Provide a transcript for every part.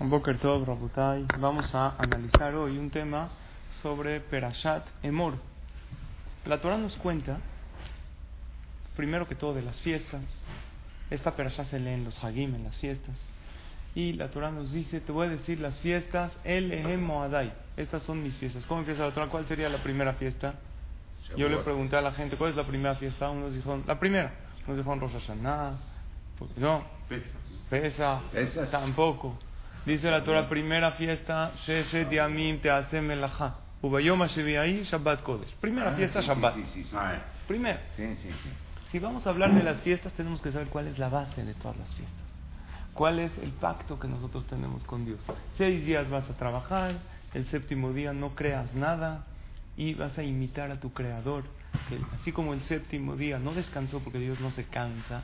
Boker Tov, Rabutai. Vamos a analizar hoy un tema sobre Perashat Emor. La Torah nos cuenta, primero que todo, de las fiestas. Esta Perashat se lee en los Hagim, en las fiestas. Y la Torah nos dice, te voy a decir las fiestas, El Ehem Moadai. Estas son mis fiestas. ¿Cómo empieza la Torah? ¿Cuál sería la primera fiesta? Yo le pregunté a la gente, ¿cuál es la primera fiesta? Unos dijeron, la primera. Unos dijeron Rosh Hashanah. No. Pesa. Tampoco. Dice la Torah, primera fiesta, Sheshet Yamim Teasem Melachá. Ubayom ahí Shabbat Kodesh. Primera fiesta, Shabbat. Primera. Si vamos a hablar de las fiestas, tenemos que saber cuál es la base de todas las fiestas. ¿Cuál es el pacto que nosotros tenemos con Dios? Seis días vas a trabajar, el séptimo día no creas nada y vas a imitar a tu Creador. Que así como el séptimo día no descansó porque Dios no se cansa,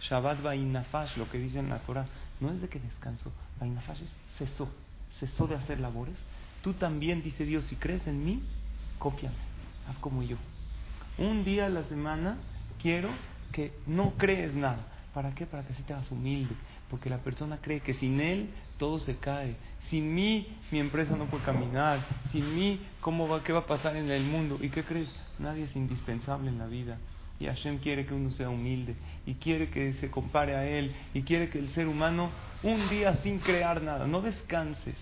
Shabbat Vainafash, lo que dice en la Torah, no es de que descansó, Vainafash cesó, cesó de hacer labores. Tú también, dice Dios, si crees en mí, cópiame, haz como yo. Un día a la semana quiero que no crees nada. ¿Para qué? Para que así te hagas humilde. Porque la persona cree que sin él todo se cae. Sin mí mi empresa no puede caminar. Sin mí, ¿cómo va, ¿qué va a pasar en el mundo? ¿Y qué crees? Nadie es indispensable en la vida. Y Hashem quiere que uno sea humilde. Y quiere que se compare a él. Y quiere que el ser humano, un día sin crear nada, no descanses.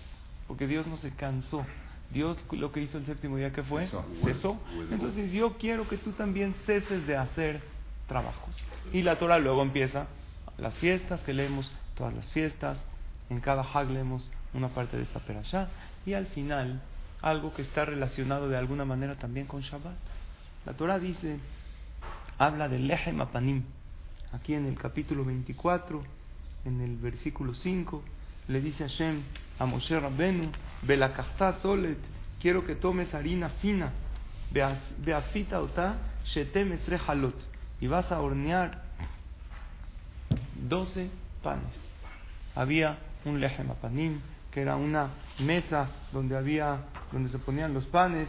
Porque Dios no se cansó. Dios lo que hizo el séptimo día que fue, cesó. Entonces yo quiero que tú también ceses de hacer trabajos. Y la Torah luego empieza las fiestas que leemos, todas las fiestas, en cada hag leemos una parte de esta perashá, y al final algo que está relacionado de alguna manera también con Shabbat. La Torah dice, habla del Lehem Apanim, aquí en el capítulo 24, en el versículo 5, le dice Hashem a Moshe Rabbenu, Belakachta Solet, quiero que tomes harina fina, Beafita Ota, Shetem Halot, y vas a hornear 12 panes. Había un lejem apanim, que era una mesa donde había, donde se ponían los panes.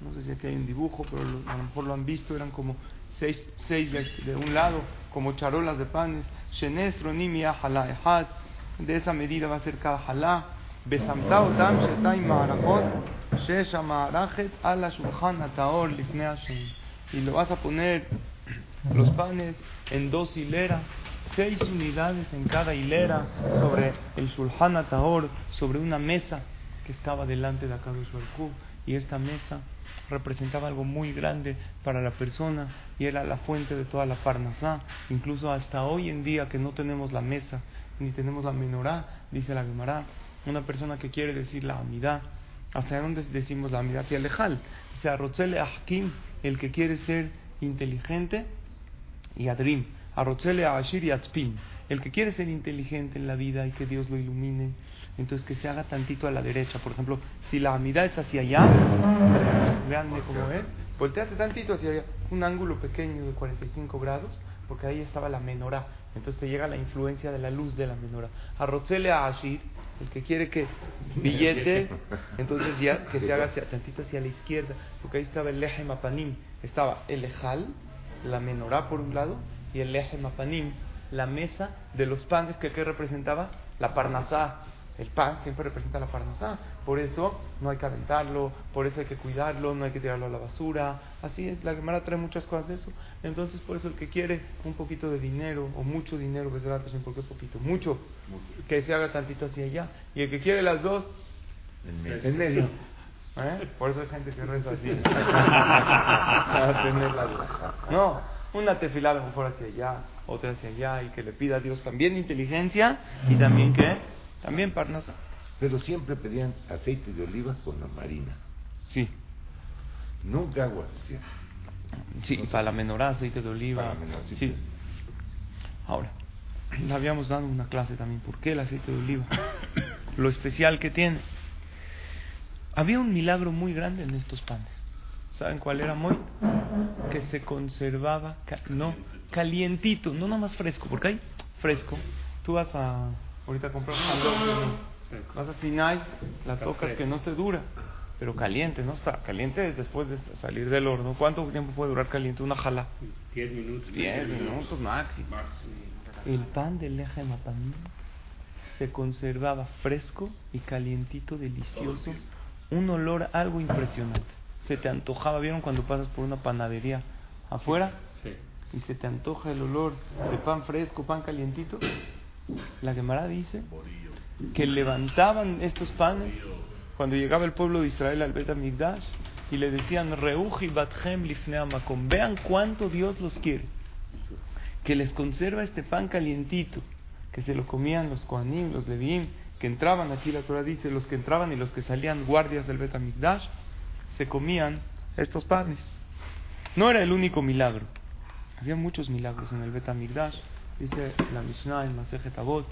No sé si aquí hay un dibujo, pero a lo mejor lo han visto, eran como seis, seis de, un lado, como charolas de panes. Shenes ronim ehad. De esa medida va a ser cada halá. Besamtao tam shetay ma'arachot. Shesha ma'arachet ala shulchan ataor lifnei Y lo vas a poner los panes en dos hileras seis unidades en cada hilera sobre el Shulchan Ataor, sobre una mesa que estaba delante de Akadosh Baruj y esta mesa representaba algo muy grande para la persona y era la fuente de toda la parnasá. Incluso hasta hoy en día que no tenemos la mesa ni tenemos la menorá, dice la Gemara, una persona que quiere decir la amidad, ¿hasta dónde decimos la amidad? Hacia lejal, dice Rotzele Ahkim, el que quiere ser inteligente y adrim. Arrotzele Ashir y Atzpin. El que quiere ser inteligente en la vida y que Dios lo ilumine, entonces que se haga tantito a la derecha. Por ejemplo, si la mirada es hacia allá, veanme cómo es, volteate tantito hacia allá, un ángulo pequeño de 45 grados, porque ahí estaba la menorá. Entonces te llega la influencia de la luz de la menorá. Arrotzele a Ashir, el que quiere que billete, entonces ya que se haga hacia, tantito hacia la izquierda, porque ahí estaba el eje mapanim, estaba el ejal, la menorá por un lado, y el eje mapanim, la mesa de los panes que ¿qué representaba la parnasá. El pan siempre representa la parnasá. Por eso no hay que aventarlo, por eso hay que cuidarlo, no hay que tirarlo a la basura. Así la Gemara trae muchas cosas de eso. Entonces, por eso el que quiere un poquito de dinero o mucho dinero, pues ¿por qué poquito? Mucho, que se haga tantito hacia allá. Y el que quiere las dos, en medio. ¿Eh? Por eso hay gente que reza así. no, una tefilá a lo mejor hacia allá, otra hacia allá, y que le pida a Dios también inteligencia y también que, también parnasa. Pero siempre pedían aceite de oliva con la marina. Sí. Nunca agua, ¿sí? Sí, para la menorá, aceite de oliva. sí. Ahora, le habíamos dado una clase también. ¿Por qué el aceite de oliva? lo especial que tiene. Había un milagro muy grande en estos panes. ¿Saben cuál era muy? Que se conservaba, no, calientito, no nada más fresco, porque hay fresco. Tú vas a, ahorita a comprar un vas a Sinai, la tocas que no se dura, pero caliente, ¿no? Está caliente después de salir del horno. ¿Cuánto tiempo puede durar caliente una jala? Diez minutos. Diez minutos máximo. El pan del eje mapaní se conservaba fresco y calientito, delicioso, un olor algo impresionante. Se te antojaba, ¿vieron cuando pasas por una panadería afuera? Sí. Y se te antoja el olor de pan fresco, pan calientito. La Gemara dice que levantaban estos panes cuando llegaba el pueblo de Israel al Bet y le decían, Reuji batchem lifneamakom, vean cuánto Dios los quiere, que les conserva este pan calientito, que se lo comían los Kohanim, los Leviim, que entraban, aquí la Torah dice, los que entraban y los que salían guardias del Bet se comían estos panes. No era el único milagro, había muchos milagros en el Bet dice la Mishnah en Masejet Avot,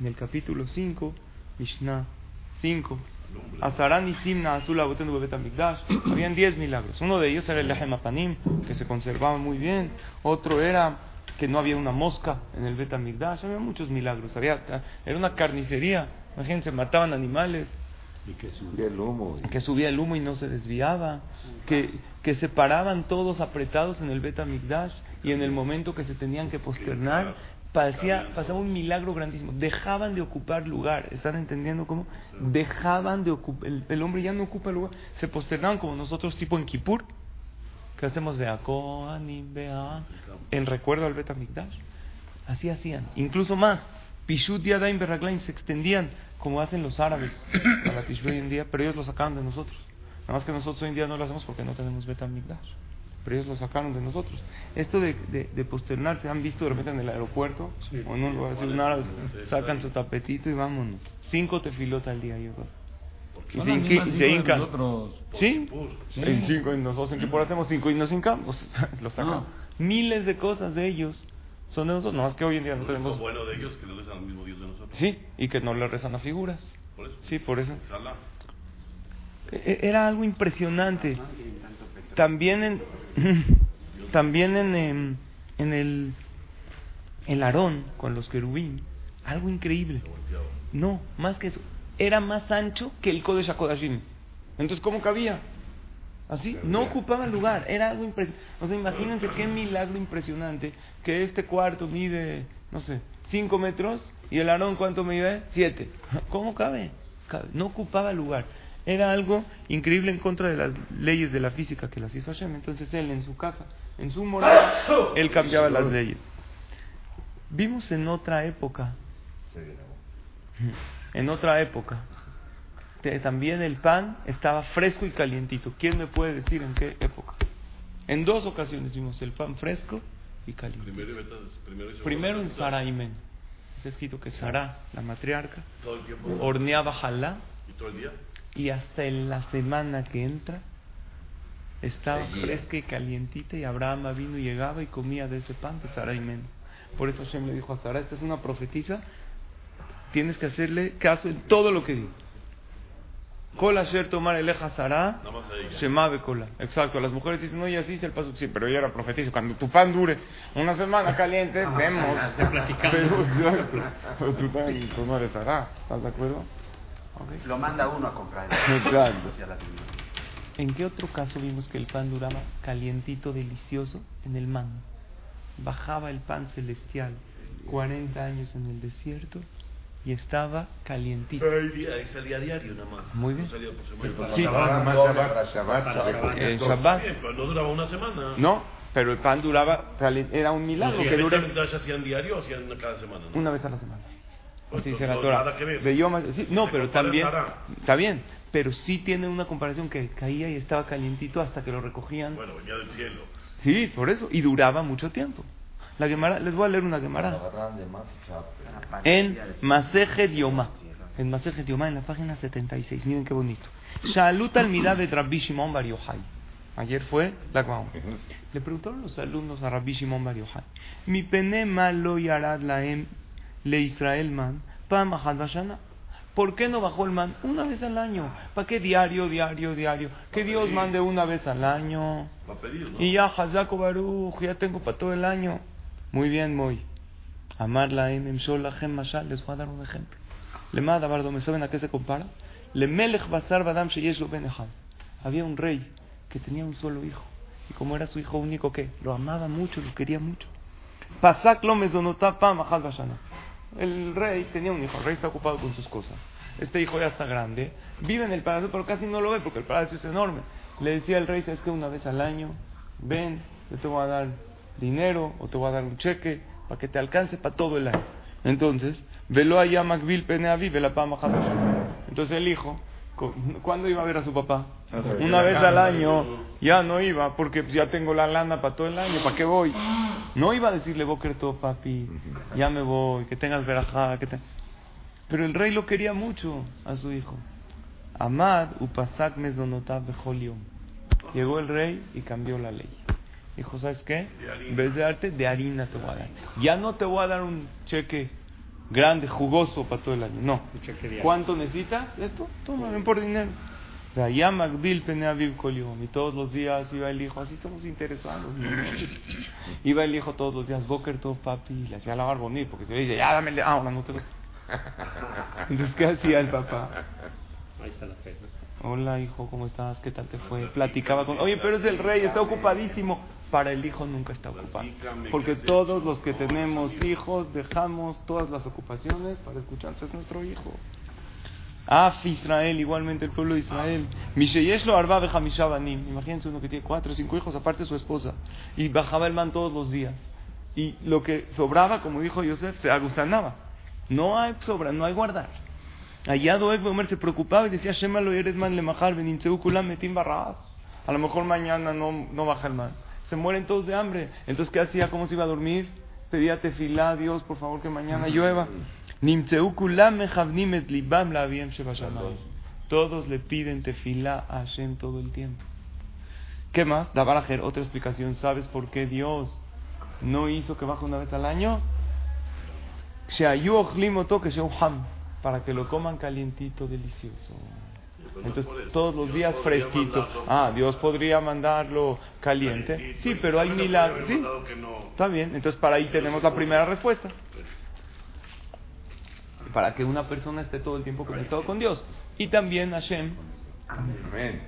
en el capítulo 5, Mishnah 5, Azarán y Simna Azul Habían 10 milagros. Uno de ellos era el Lehem Apanim, que se conservaba muy bien. Otro era que no había una mosca en el Betamigdash. Había muchos milagros. Había, era una carnicería. Imagínense, mataban animales. Y que subía el humo. Que subía el humo y no se desviaba. Que, que se paraban todos apretados en el Betamigdash y en el momento que se tenían que posternar parecía, pasaba un milagro grandísimo. Dejaban de ocupar lugar. ¿Están entendiendo cómo? Dejaban de ocupar. El, hombre ya no ocupa lugar. Se posternaban como nosotros, tipo en Kippur. ¿Qué hacemos? de En recuerdo al Betamikdash. Así hacían. Incluso más. Pishut Yadaim Berraglaim se extendían como hacen los árabes para la hoy en día, pero ellos lo sacaban de nosotros. Nada más que nosotros hoy en día no lo hacemos porque no tenemos Betamikdash pero ellos lo sacaron de nosotros. Esto de, de, posternarse, ¿han visto de repente en el aeropuerto? O en un lugar sacan su tapetito y vámonos. Cinco tefilotas al día ellos Y, se, hincan. ¿Sí? En cinco, y nosotros en por hacemos cinco y nos hincamos. lo sacan. Miles de cosas de ellos son de nosotros, no más que hoy en día no tenemos... Lo bueno de ellos que no rezan al mismo Dios de nosotros. Sí, y que no le rezan a figuras. Por eso. Sí, por eso. E, e, era algo impresionante. También en, también en, em, en el, el Aarón con los querubín, algo increíble. No, más que eso, era más ancho que el Kodesh HaKodashim. Entonces, ¿cómo cabía? Así, no ocupaba lugar, era algo impresionante. O sea, imagínense qué milagro impresionante que este cuarto mide, no sé, 5 metros y el Aarón, ¿cuánto mide? 7. ¿Cómo cabe? No ocupaba lugar. Era algo increíble en contra de las leyes de la física que las hizo Hashem. Entonces él en su casa, en su morada, él cambiaba las leyes. Vimos en otra época, en otra época, también el pan estaba fresco y calientito. ¿Quién me puede decir en qué época? En dos ocasiones vimos el pan fresco y caliente. Primero, en Sara Imen. Está escrito que Sara, la matriarca, horneaba jalá. ¿Y todo el día? y hasta en la semana que entra estaba fresca y calientita y Abraham vino y llegaba y comía de ese pan de Sara y Men. Por eso Hashem le dijo a Sara, esta es una profetisa, tienes que hacerle caso en todo lo que dice. Cola Asher tomar eleja Sara, Shemabe Cola. Exacto, las mujeres dicen, oye, así es el paso, sí, pero ella era profetisa. Cuando tu pan dure una semana caliente, ah, vemos. Pero, tú, tú no eres Sara, ¿estás de acuerdo? Lo manda uno a comprar. ¿En qué otro caso vimos que el pan duraba calientito, delicioso en el man? Bajaba el pan celestial 40 años en el desierto y estaba calientito. Ahí salía diario nada más. Muy bien. No sí. Shabbat, Shabbat. no duraba una semana. No, pero el pan duraba, era un milagro que dura. hacían diario o hacían cada semana? Una vez a la semana. Pues dice la Torah. no, pero también, está bien, pero sí tiene una comparación que caía y estaba calientito hasta que lo recogían. Bueno, venía del cielo. Sí, por eso, y duraba mucho tiempo. La Gemara, les voy a leer una Gemara. En Maseje Yoma. En Maseje Yoma, en la página 76. Miren qué bonito. Shalut al de Rabbi Shimon Bar Yochai. Ayer fue la Le preguntaron los alumnos a Rabbi Shimon Bar Yochai. Mi pene malo yarad laem le Israel man, ¿Por qué no bajó el man? Una vez al año. ¿Para qué diario, diario, diario? Que Dios mande una vez al año. Y ya, Hazako Baruch, ya tengo para todo el año. Muy bien, muy. Amar la Emem Sholahem Mashal, les voy a dar un ejemplo. Le Bardo, ¿me saben a qué se compara? Le Melech Basar Badam Sheyesh Lo Ben. Había un rey que tenía un solo hijo. Y como era su hijo único, ¿qué? Lo amaba mucho, lo quería mucho. Pasak lo. El rey tenía un hijo, el rey está ocupado con sus cosas. Este hijo ya está grande, vive en el palacio, pero casi no lo ve porque el palacio es enorme. Le decía el rey, ¿sabes qué? Una vez al año, ven, yo te voy a dar dinero o te voy a dar un cheque para que te alcance para todo el año. Entonces, velo allá Macvil Peneavi, vela pam achad bashana. Entonces el hijo, cu- ¿cuándo iba a ver a su papá? Una vez al año, ya no iba, porque ya tengo la lana para todo el año, ¿para qué voy? No iba a decirle, Boker todo, papi, ya me voy, que tengas verajá, que te... Pero el rey lo quería mucho a su hijo. Amad upasak mezonotav bejoliom. Llegó el rey y cambió la ley. Dijo, ¿sabes qué? En vez de darte, de harina te voy a dar. Ya no te voy a dar un cheque grande, jugoso para todo el año. No. ¿Cuánto necesitas? Esto, toma, ven por dinero. Vaya Magbil Peneaviv Koliom. Y todos los días iba el hijo, así estamos interesados. ¿no? Iba el hijo todos los días, Boker todo papi, y le hacía la bonito, porque se le dice, ya dame, el- ah, ahora no te doy. Entonces, ¿qué hacía el papá? Hola hijo, ¿cómo estás? ¿Qué tal te fue? Platicaba con... Oye, pero es el rey, está ocupadísimo. Para el hijo nunca está ocupado. Porque todos los que tenemos hijos dejamos todas las ocupaciones para escuchar. Es nuestro hijo. Af Israel, igualmente el pueblo de Israel. Misheyesh lo arba bejamisha banim. Imagínense uno que tiene cuatro o cinco hijos, aparte su esposa. Y bajaba el man todos los días. Y lo que sobraba, como dijo Yosef, se agusanaba. No hay sobra, no hay guardar. Allá Doeg Omer se preocupaba y decía, Shema lo eres man le majar, metim. A lo mejor mañana no, no baja el man. Se mueren todos de hambre. Entonces, ¿qué hacía? ¿Cómo se iba a dormir? Pedía tefilá a Dios, por favor, que mañana llueva. Todos le piden tefilá a Hashem todo el tiempo. ¿Qué más? Dabarajer, otra explicación. ¿Sabes por qué Dios no hizo que baje una vez al año? Para que lo coman calientito, delicioso. Entonces, todos los días fresquito. Ah, Dios podría mandarlo caliente. Sí, y pero hay milagros. Sí, está bien. Entonces, para ahí tenemos la primera respuesta. Para que una persona esté todo el tiempo conectado con Dios. Y también Hashem, Amén.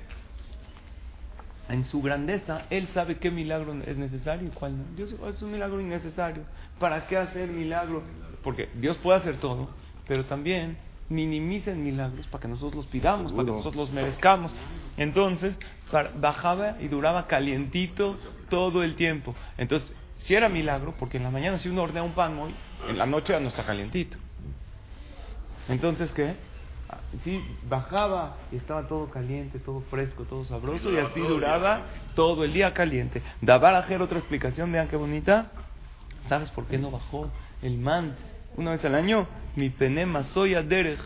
en su grandeza, Él sabe qué milagro es necesario y cuál no. Dios dijo, es un milagro innecesario. ¿Para qué hacer milagro? Porque Dios puede hacer todo, pero también minimicen milagros para que nosotros los pidamos, para que nosotros los merezcamos. Entonces, para- bajaba y duraba calientito todo el tiempo. Entonces, si era milagro, porque en la mañana si uno hornea un pan hoy, en la noche ya no está calientito. Entonces, ¿qué? Sí, bajaba y estaba todo caliente, todo fresco, todo sabroso y así duraba todo el día caliente. Dabar ajer otra explicación, vean qué bonita. ¿Sabes por qué no bajó el man una vez al año? Mi penema soy derech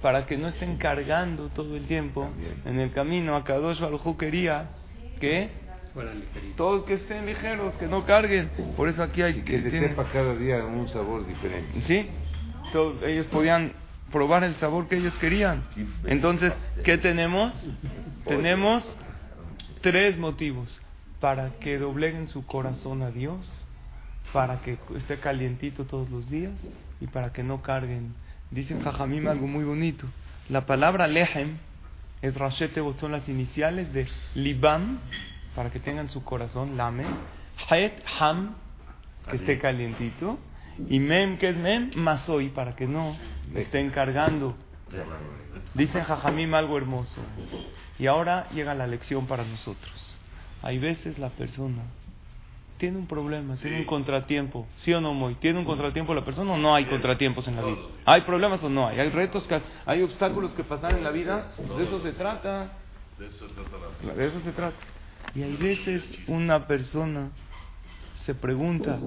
para que no estén cargando todo el tiempo en el camino. A Kadosh Baruj quería que todos que estén ligeros, que no carguen. Por eso aquí hay Y que tienen- sepa cada día un sabor diferente. Sí, todos ellos podían probar el sabor que ellos querían. Entonces, ¿qué tenemos? Tenemos tres motivos para que dobleguen su corazón a Dios, para que esté calientito todos los días y para que no carguen. Dicen Jajamim algo muy bonito. La palabra lehem es Rashete son las iniciales de Libam, para que tengan su corazón, lame. Het, ham, que esté calientito. Y mem, que es mem, masoy, para que no estén cargando. Dicen Jajamim algo hermoso. Y ahora llega la lección para nosotros. Hay veces la persona tiene un problema, tiene un contratiempo. ¿Sí o no, Moy? ¿Tiene un contratiempo la persona o no hay contratiempos en la vida? ¿Hay problemas o no hay? ¿Hay retos, que, hay obstáculos que pasar en la vida? De eso se trata. De esto se trata la- De eso se trata. Y hay veces una persona se pregunta,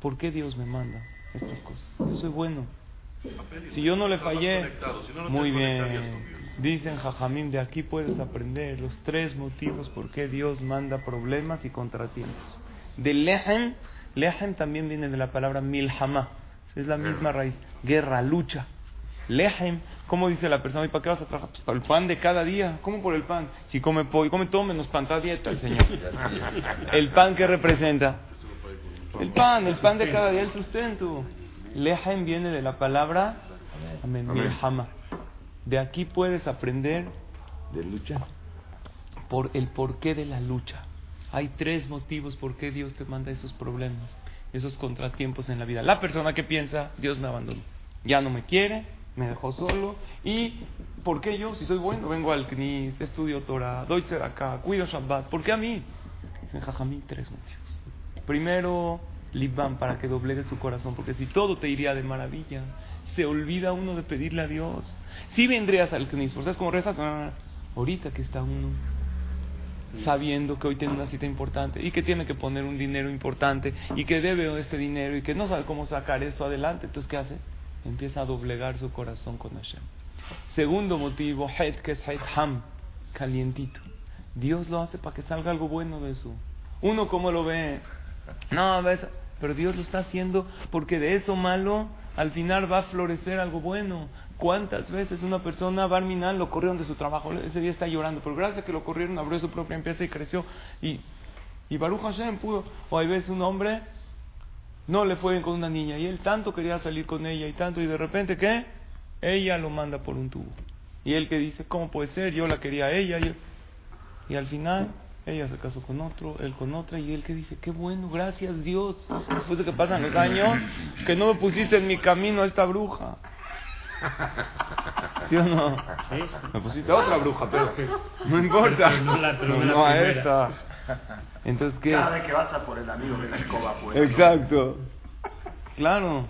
¿por qué Dios me manda estas cosas? Yo soy bueno. Si yo no le fallé, muy bien. Dicen Jajamim, de aquí puedes aprender los tres motivos por qué Dios manda problemas y contratiempos. De lehem, lehem también viene de la palabra milhama, es la misma raíz, guerra, lucha. Lehem, ¿cómo dice la persona? ¿Y para qué vas a trabajar? Pues para el pan de cada día. ¿Cómo por el pan? Si come pollo, come todo menos pan, dieta el Señor. ¿El pan que representa? El pan, el pan de cada día, el sustento. Lehem viene de la palabra. De aquí puedes aprender ¿De lucha? por el porqué de la lucha. Hay tres motivos por qué Dios te manda esos problemas, esos contratiempos en la vida. La persona que piensa, Dios me abandonó, ya no me quiere, me dejó solo. ¿Y por qué yo, si soy bueno, vengo al CNIS, estudio Torah, doy acá, cuido Shabbat? ¿Por qué a mí? Jajamí, tres motivos. Primero, Libán, para que doblegue su corazón, porque si todo te iría de maravilla, se olvida uno de pedirle a Dios. Si vendrías al ¿por sabes cómo rezas? Ah, ahorita que está uno sabiendo que hoy tiene una cita importante y que tiene que poner un dinero importante y que debe este dinero y que no sabe cómo sacar esto adelante, entonces ¿qué hace? Empieza a doblegar su corazón con Hashem. Segundo motivo, Het, que es Het Ham, calientito. Dios lo hace para que salga algo bueno de eso. Uno como lo ve, no, ves, pero Dios lo está haciendo porque de eso malo al final va a florecer algo bueno. ¿Cuántas veces una persona, Barminal, lo corrieron de su trabajo? Ese día está llorando, pero gracias que lo corrieron, abrió su propia empresa y creció. Y, y Baruch Hashem pudo. O hay veces un hombre no le fue bien con una niña y él tanto quería salir con ella y tanto, y de repente, ¿qué? Ella lo manda por un tubo. Y él que dice, ¿cómo puede ser? Yo la quería a ella. Y al final, ella se casó con otro, él con otra, y él que dice, qué bueno, gracias Dios, después de que pasan los años, que no me pusiste en mi camino a esta bruja. ¿Sí o no? Me pusiste a otra bruja, pero no importa. No la- no a esta. Entonces, ¿qué? Cada vez que vas a por el amigo de la escoba, pues. Exacto. Claro.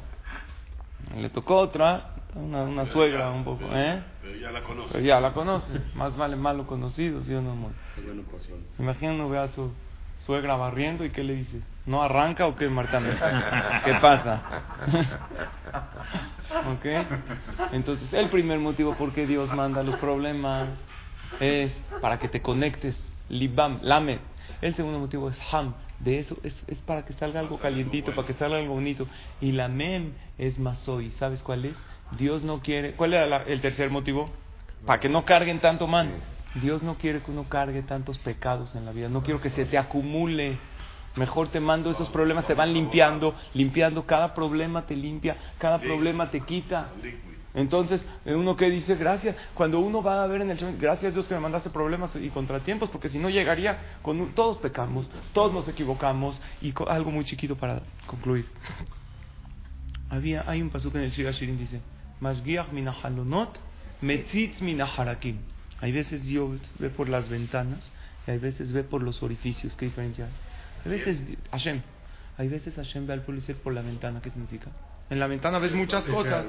Le tocó otra, una, una suegra un poco, ¿eh? Pero ya la conoce. Pero ya la conoce. Más vale malo conocido, ¿sí o no, amor? Bueno, pues son. ¿Se imaginan uno ve a su suegra barriendo y qué le dice? ¿No arranca o qué, Marta? ¿Qué pasa? ¿Ok? Entonces, el primer motivo por qué Dios manda los problemas es para que te conectes. Libam, lamed. El segundo motivo es ham. De eso es, es para que salga algo calientito, para que salga algo bonito. Y la mem es masoy. ¿Sabes cuál es? Dios no quiere. ¿Cuál era la- el tercer motivo? Para que no carguen tanto man. Dios no quiere que uno cargue tantos pecados en la vida. No quiero que se te acumule. Mejor te mando esos problemas, te van limpiando, limpiando. Cada problema te limpia, cada problema te quita. Entonces, eh, uno que dice, gracias, cuando uno va a ver en el Shem, gracias Dios que me mandaste problemas y contratiempos, porque si no llegaría con un- todos pecamos, todos nos equivocamos, y algo muy chiquito para concluir. Había, hay un pasuk en el Shira Shirin dice, Mashgiach minahalonot, metzitz minaharakim. Hay veces Dios ve por las ventanas y hay veces ve por los orificios. ¿Qué diferencia hay? Hay veces Hashem, hay veces Hashem ve al pueblo por la ventana. ¿Qué significa? En la ventana ves muchas cosas.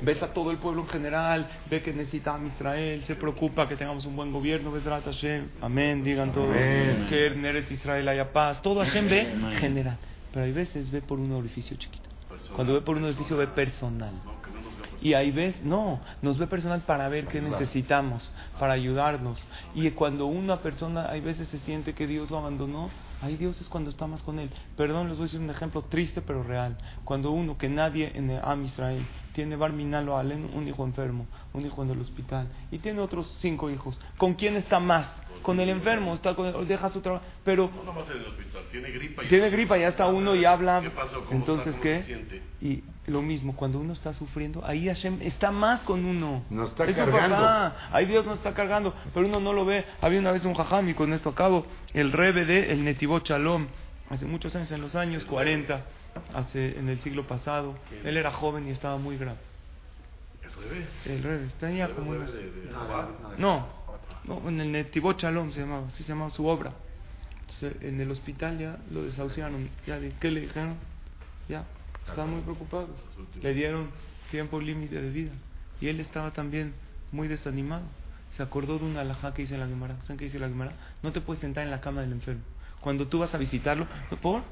Ves a todo el pueblo en general, ve que necesita a Israel, se preocupa que tengamos un buen gobierno, ves Hashem, amén, digan todos, Amén. que en Eretz Israel haya paz, todo Hashem ve general, pero hay veces ve por un orificio chiquito. Cuando ve por un orificio ve personal. Y hay veces, no, nos ve personal para ver qué necesitamos, para ayudarnos. Y cuando una persona, hay veces se siente que Dios lo abandonó, hay Dios es cuando está más con él. Perdón, les voy a decir un ejemplo triste pero real. Cuando uno, que nadie en el Am Israel, tiene Barminal o Alem, un hijo enfermo, un hijo en el hospital, y tiene otros cinco hijos, ¿con quién está más? Con el enfermo, está con el- deja su trabajo, pero No nomás en el hospital, tiene gripa y... tiene gripa, ya está uno y habla. ¿Qué pasó? ¿Cómo Entonces, está? ¿Cómo ¿qué? se? Y lo mismo, cuando uno está sufriendo, ahí Hashem está más con uno. Nos está Es cargando. papá. Ahí Dios nos está cargando, pero uno no lo ve. Había una vez un jajam, y con esto acabo, el rebe de el Netivot Shalom, hace muchos años, en los años 40, hace, en el siglo pasado. Él era joven y estaba muy grave. ¿El revés? El rebe, tenía ¿El como de, de no, no, en el Netivot Shalom se llamaba, así se llamaba su obra. Entonces, en el hospital ya lo desahuciaron. Ya, ¿Qué le dijeron? Ya, estaban muy preocupados. Le dieron tiempo límite de vida. Y él estaba también muy desanimado. Se acordó de una alajá que dice la Gemara. ¿Saben qué dice la Gemara? No te puedes sentar en la cama del enfermo. Cuando tú vas a visitarlo, ¿por?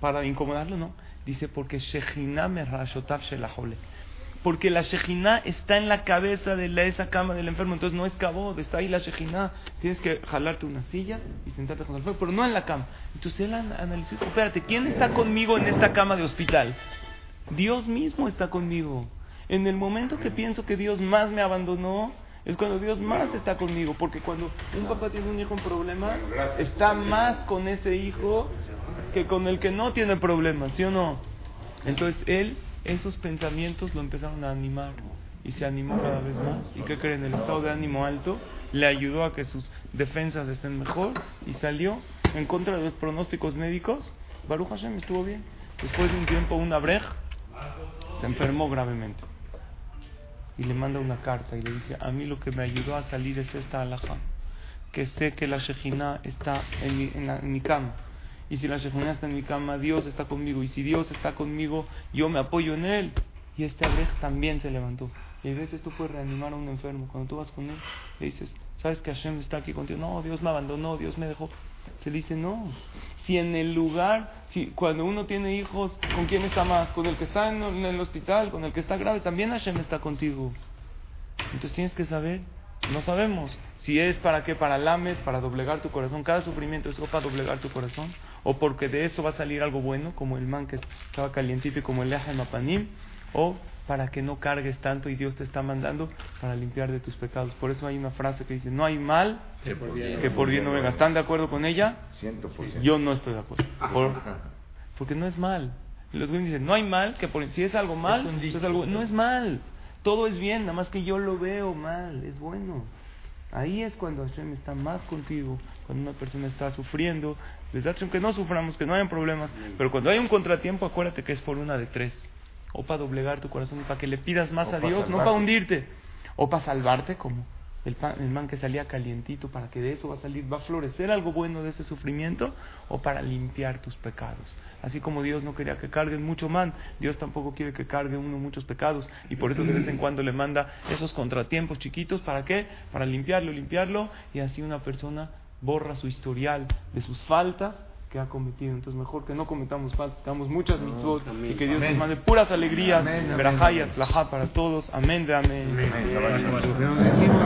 Para incomodarlo, no. Dice, porque Shejina me rashotav shelahole. Porque la Shejina está en la cabeza de la, esa cama del enfermo, entonces no es cabod, está ahí la Shejina. Tienes que jalarte una silla y sentarte con el enfermo, pero no en la cama. Entonces él an- analizó, espérate, ¿quién está conmigo en esta cama de hospital? Dios mismo está conmigo. En el momento que pienso que Dios más me abandonó, es cuando Dios más está conmigo. Porque cuando un papá tiene un hijo en problema, está más con ese hijo que con el que no tiene problemas, ¿sí o no? Entonces él, esos pensamientos lo empezaron a animar y se animó cada vez más. ¿Y qué creen? El estado de ánimo alto le ayudó a que sus defensas estén mejor y salió en contra de los pronósticos médicos. Baruch Hashem estuvo bien. Después de un tiempo, un abrej se enfermó gravemente y le manda una carta y le dice: A mí lo que me ayudó a salir es esta alhaja, que sé que la Shejina está en mi, en la- en mi cama. Y si la Shejina está en mi cama, Dios está conmigo. Y si Dios está conmigo, yo me apoyo en Él. Y este abrej también se levantó. Y a veces tú puedes reanimar a un enfermo. Cuando tú vas con él, le dices, ¿sabes que Hashem está aquí contigo? No, Dios me abandonó, Dios me dejó. Se dice, no. Si en el lugar, si cuando uno tiene hijos, ¿con quién está más? ¿Con el que está en, el hospital? ¿Con el que está grave? También Hashem está contigo. Entonces tienes que saber, no sabemos si es para qué, para lamed, para doblegar tu corazón. Cada sufrimiento es para doblegar tu corazón, o porque de eso va a salir algo bueno, como el man que estaba calientito y como el Leja Mapanim, o para que no cargues tanto y Dios te está mandando para limpiar de tus pecados. Por eso hay una frase que dice, no hay mal Que por bien, que por bien no venga. ¿Están de acuerdo con ella? Ciento por ciento. Yo no estoy de acuerdo. Por- porque no es mal. Los güeyes dicen, no hay mal, que por, si es algo mal, entonces es algo, no es mal. Todo es bien, nada más que yo lo veo mal, es bueno. Ahí es cuando Hashem está más contigo, cuando una persona está sufriendo. Les da Hashem que no suframos, que no hayan problemas. Pero cuando hay un contratiempo, acuérdate que es por una de tres. O para doblegar tu corazón, para que le pidas más O a Dios, no para hundirte. O para salvarte, como el, pa- el man que salía calientito, para que de eso va a salir, va a florecer algo bueno de ese sufrimiento, o para limpiar tus pecados. Así como Dios no quería que carguen mucho man, Dios tampoco quiere que cargue uno muchos pecados. Y por eso de vez en cuando le manda esos contratiempos chiquitos, ¿para qué? Para limpiarlo, limpiarlo, y así una persona borra su historial de sus faltas que ha cometido. Entonces mejor que no cometamos faltas, que hagamos muchas mitzvot y que Dios nos Amén. mande puras alegrías, Amén, amén, amén. atzlajá para todos. Amén de amén. Amén. Decimos